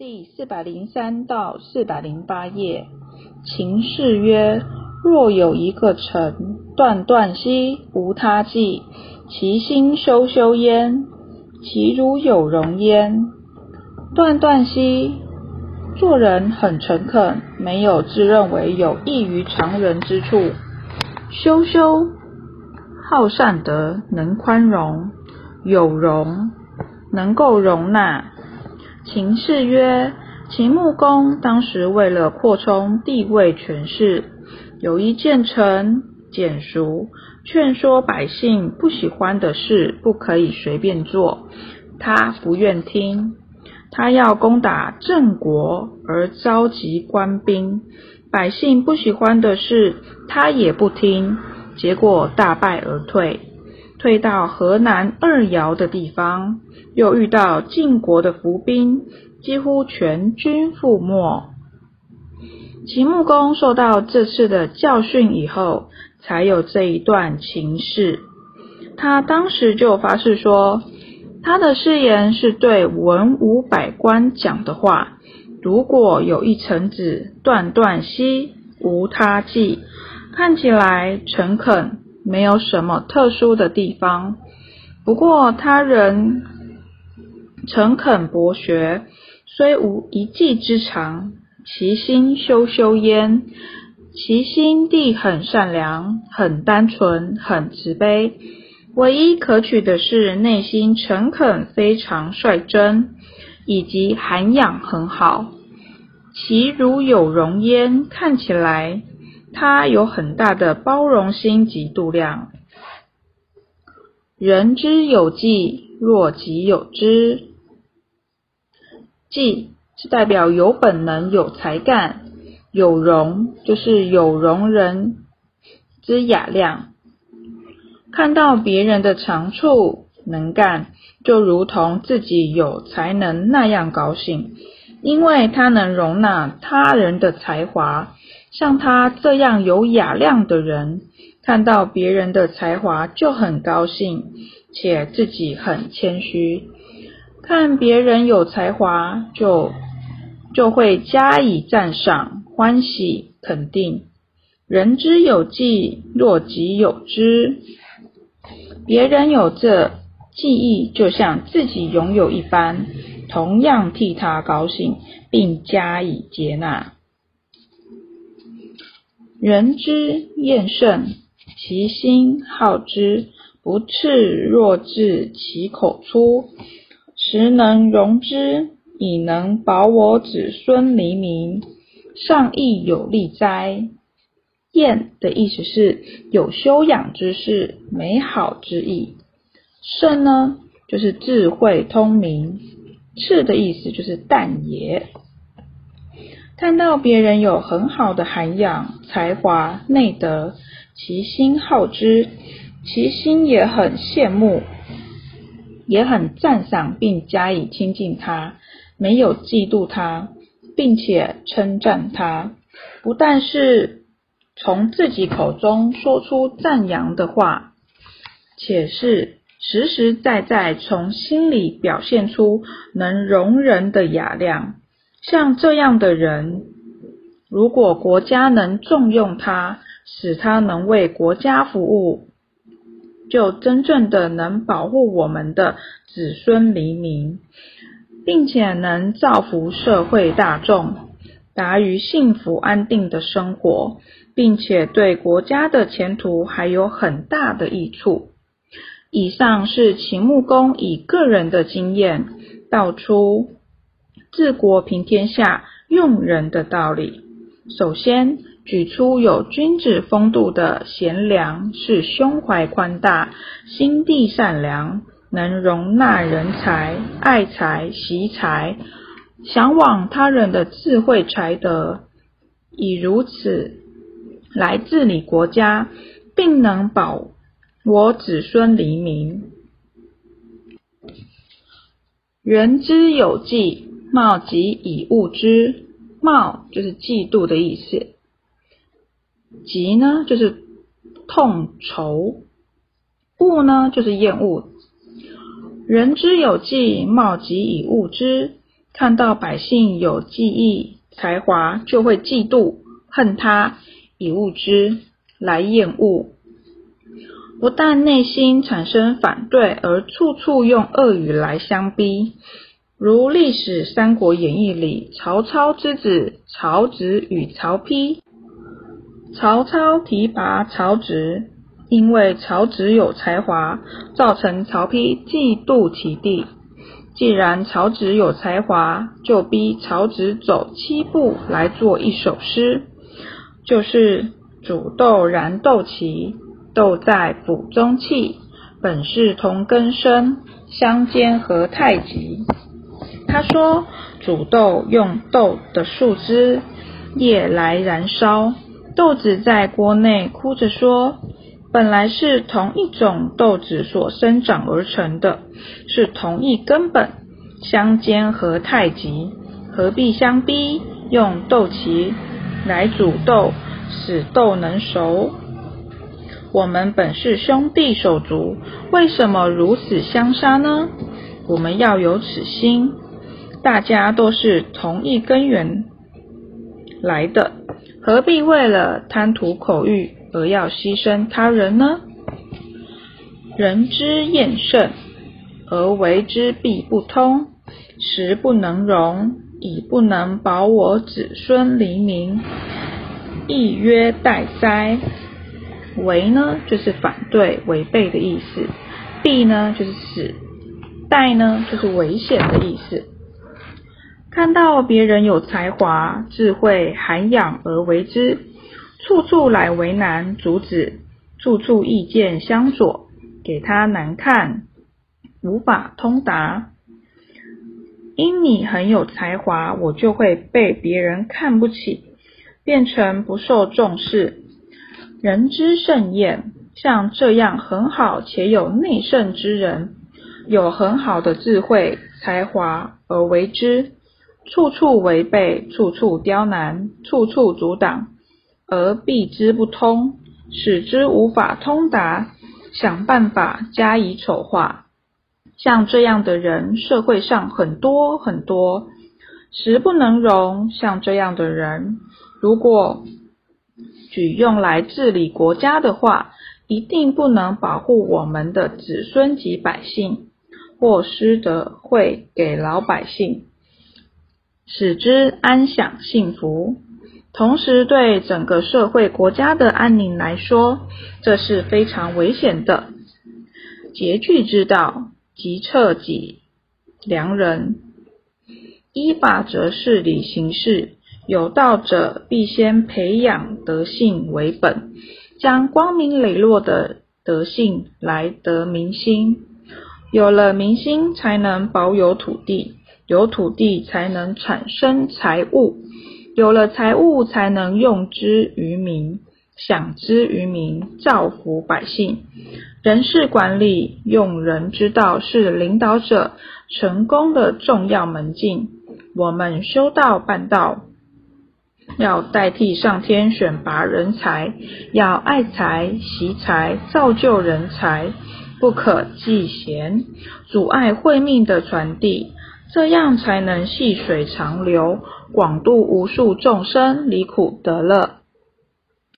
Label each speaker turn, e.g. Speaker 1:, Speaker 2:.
Speaker 1: 第四百零三到四百零八页，秦氏曰：若有一个臣，断断兮，无他计，其心修修焉，其如有容焉。断断兮，做人很诚恳，没有自认为有异于常人之处。修修，好善德，能宽容，有容，能够容纳。秦氏曰：秦穆公当时为了扩充地位权势，有一谏臣简熟，劝说百姓不喜欢的事不可以随便做。他不愿听，他要攻打郑国而召集官兵，百姓不喜欢的事他也不听，结果大败而退。退到河南二姚的地方，又遇到晋国的伏兵，几乎全军覆没。秦穆公受到这次的教训以后，才有这一段情事。他当时就发誓说，他的誓言是对文武百官讲的话。如果有一臣子断断兮，无他计，看起来诚恳。没有什么特殊的地方，不过他人诚恳博学，虽无一技之长，其心修修焉。其心地很善良，很单纯，很慈悲。唯一可取的是内心诚恳，非常率真，以及涵养很好。其如有容焉，看起来。他有很大的包容心及度量。人之有技，若己有之。技是代表有本能、有才干；有容就是有容人之雅量。看到别人的长处、能干，就如同自己有才能那样高兴，因为他能容纳他人的才华。像他这样有雅量的人，看到别人的才华就很高兴，且自己很谦虚。看别人有才华，就就会加以赞赏、欢喜、肯定。人之有技，若己有之。别人有这技艺，就像自己拥有一般，同样替他高兴，并加以接纳。人之厌胜，其心好之，不赤若自其口出，实能容之，以能保我子孙黎民，上亦有利哉？厌的意思是有修养之事，美好之意。胜呢，就是智慧通明。赤的意思就是淡也。看到别人有很好的涵养、才华、内德，其心好之，其心也很羡慕，也很赞赏，并加以亲近他，没有嫉妒他，并且称赞他。不但是从自己口中说出赞扬的话，且是实实在在从心里表现出能容人的雅量。像这样的人，如果国家能重用他，使他能为国家服务，就真正的能保护我们的子孙黎民，并且能造福社会大众，达于幸福安定的生活，并且对国家的前途还有很大的益处。以上是秦穆公以个人的经验道出。治国平天下，用人的道理。首先举出有君子风度的贤良，是胸怀宽大，心地善良，能容纳人才，爱才惜才，向往他人的智慧才德，以如此来治理国家，并能保我子孙黎民。人之有计。貌即以物之，貌就是嫉妒的意思，嫉呢就是痛愁，恶呢就是厌恶。人之有技，貌即以物之，看到百姓有技艺才华，就会嫉妒恨他，以物之来厌恶。不但内心产生反对，而处处用恶语来相逼。如历史《三国演义》里，曹操之子曹植与曹丕，曹操提拔曹植，因为曹植有才华，造成曹丕嫉妒其弟。既然曹植有才华，就逼曹植走七步来做一首诗，就是“煮豆燃豆萁。”豆在釜中泣，本是同根生，相煎何太急。他说，煮豆用豆的树枝叶来燃烧，豆子在锅内哭着说：“本来是同一种豆子所生长而成的，是同一根本，相煎何太急？何必相逼？用豆萁来煮豆，使豆能熟。”我们本是兄弟手足，为什么如此相杀呢？我们要有此心，大家都是同一根源来的，何必为了贪图口欲而要牺牲他人呢？人之厌胜，而为之必不通，时不能容，已不能保我子孙黎民，亦曰待哉？违呢，就是反对、违背的意思；避呢，就是死；待呢，就是危险的意思。看到别人有才华、智慧、涵养而为之，处处来为难、阻止，处处意见相左，给他难看，无法通达。因你很有才华，我就会被别人看不起，变成不受重视。人之盛宴，像这样很好且有内圣之人，有很好的智慧才华而为之，处处违背，处处刁难，处处阻挡，而避之不通，使之无法通达，想办法加以丑化。像这样的人，社会上很多很多，实不能容。像这样的人，如果举用来治理国家的话，一定不能保护我们的子孙及百姓，或施德惠给老百姓，使之安享幸福。同时，对整个社会国家的安宁来说，这是非常危险的。节句之道，即彻己良人，依法则事理行事。有道者必先培养德性为本，将光明磊落的德性来得民心。有了民心，才能保有土地；有土地，才能产生财物；有了财物，才能用之于民，享之于民，造福百姓。人事管理用人之道，是领导者成功的重要门径。我们修道办道。要代替上天选拔人才，要爱才、惜才、造就人才，不可嫉贤，阻碍慧命的传递，这样才能细水长流，广度无数众生离苦得乐。